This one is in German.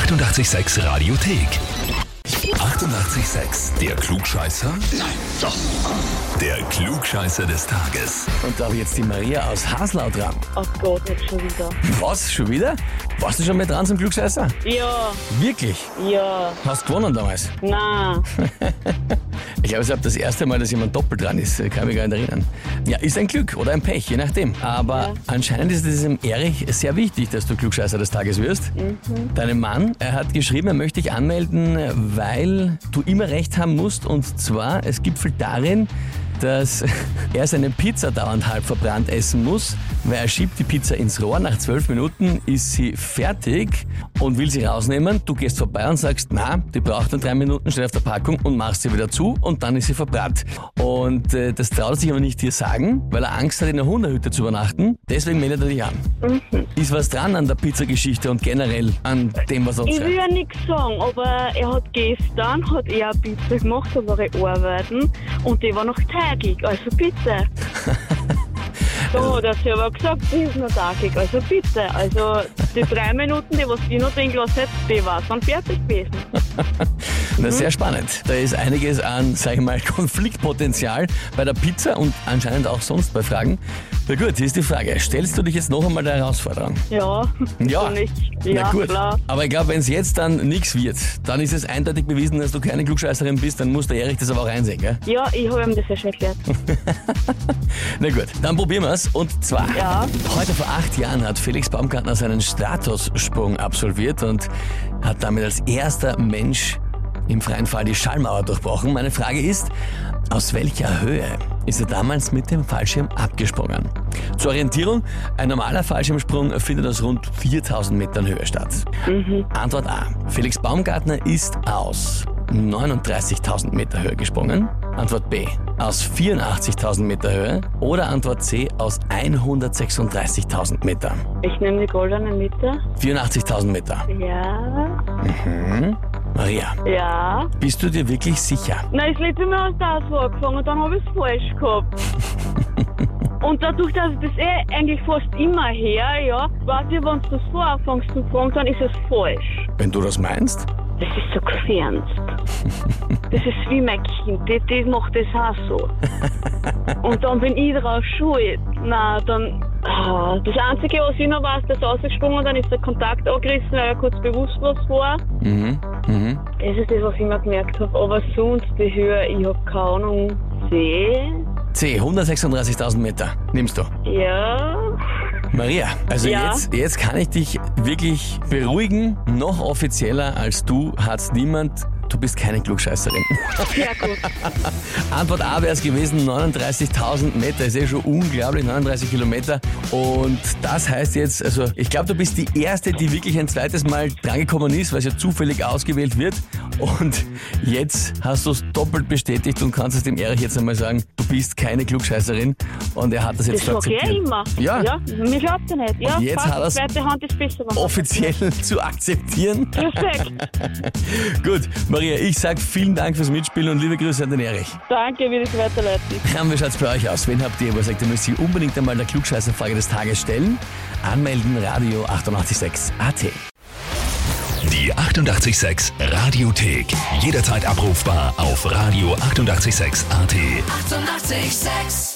886 Radiothek. 88,6. Der Klugscheißer? Nein, doch. Der Klugscheißer des Tages. Und da habe ich jetzt die Maria aus Haslau dran. Ach Gott, nicht schon wieder. Was? Schon wieder? Warst du schon mit dran zum Klugscheißer? Ja, Wirklich? ja, Hast gewonnen damals? na, Ich glaube, es ist das erste Mal, dass jemand doppelt dran ist. Kann mich gar nicht erinnern. Ja, ist ein Glück oder ein Pech, je nachdem. Aber anscheinend ist es dem Erich sehr wichtig, dass du Klugscheißer des Tages wirst. Deinem Mann, er hat geschrieben, er möchte dich anmelden, weil du immer recht haben musst. Und zwar, es gipfelt darin, dass er seine Pizza dauernd halb verbrannt essen muss, weil er schiebt die Pizza ins Rohr. Nach zwölf Minuten ist sie fertig und will sie rausnehmen. Du gehst vorbei und sagst, na, die braucht dann drei Minuten, steht auf der Packung und machst sie wieder zu und dann ist sie verbrannt. Und äh, das traut er sich aber nicht dir sagen, weil er Angst hat, in der Hundehütte zu übernachten. Deswegen meldet er dich an. Ist was dran an der Pizzageschichte und generell an dem, was er ich will ja nichts sagen, aber er hat gestern hat er eine Pizza gemacht, da war ich arbeiten und die war noch teigig, also bitte. Da hat er selber gesagt, die ist noch teigig, also bitte. Also die drei Minuten, die was ich noch drin gelassen hätte, die war dann fertig gewesen. Das ist sehr spannend. Da ist einiges an, sag ich mal, Konfliktpotenzial bei der Pizza und anscheinend auch sonst bei Fragen. Na gut, hier ist die Frage. Stellst du dich jetzt noch einmal der Herausforderung? Ja, Ja. nicht? Na Ja, gut. klar. Aber ich glaube, wenn es jetzt dann nichts wird, dann ist es eindeutig bewiesen, dass du keine Klugscheißerin bist, dann muss der Erich das aber auch einsehen, gell? Ja, ich habe ihm das ja schon erklärt. Na gut, dann probieren wir's. Und zwar, Ja. heute vor acht Jahren hat Felix Baumgartner seinen Statussprung absolviert und hat damit als erster Mensch im freien Fall die Schallmauer durchbrochen. Meine Frage ist, aus welcher Höhe ist er damals mit dem Fallschirm abgesprungen? Zur Orientierung, ein normaler Fallschirmsprung findet aus rund 4000 Metern Höhe statt. Antwort A. Felix Baumgartner ist aus 39.000 Meter Höhe gesprungen. Antwort B. Aus 84.000 Meter Höhe. Oder Antwort C. Aus 136.000 Meter. Ich nehme die goldene Mitte. 84.000 Meter. Ja, Maria, ja. bist du dir wirklich sicher? Nein, das letzte Mal hast du auch so angefangen und dann habe ich es falsch gehabt. und dadurch, dass ich das eh eigentlich fast immer her, ja, weiß ich, wenn du das so anfängst zu fragen, dann ist es falsch. Wenn du das meinst? Das ist so gefernst. Das ist wie mein Kind, die, die macht das auch so. Und dann bin ich drauf schuld. Na, dann. Ah, Das Einzige, was ich noch weiß, der ist ausgesprungen, dann ist der Kontakt angerissen, weil er kurz bewusstlos war. Mhm. Mhm. Das ist das, was ich mir gemerkt habe. Aber sonst, die Höhe, ich habe keine Ahnung. C? C. 136.000 Meter. Nimmst du. Ja. Maria, also Ja. jetzt, jetzt kann ich dich wirklich beruhigen. Noch offizieller als du hat's niemand. Du bist keine Klugscheißerin. Ja, gut. Antwort A wäre es gewesen, 39.000 Meter, ist eh schon unglaublich, 39 Kilometer. Und das heißt jetzt, also ich glaube, du bist die Erste, die wirklich ein zweites Mal drangekommen ist, weil es ja zufällig ausgewählt wird. Und jetzt hast du es doppelt bestätigt und kannst es dem Erich jetzt einmal sagen, du bist keine Klugscheißerin. Und er hat das jetzt Das sag ich akzeptiert. immer. Ja. Ja, mich glaubt er nicht. Ja, Und jetzt hat wenn man- Offiziell zu akzeptieren. Perfekt. Gut, Maria, ich sag vielen Dank fürs Mitspielen und liebe Grüße an den Erich. Danke, wie das weiterleiten. Haben wir schaut's bei euch aus? Wen habt ihr, wo ihr sagt, ihr müsst ihr unbedingt einmal der Klugscheißerfrage des Tages stellen? Anmelden, Radio 886 AT. Die 88,6 Radiothek. Jederzeit abrufbar auf radio886.at. 88,6. Eighty-eight, sex.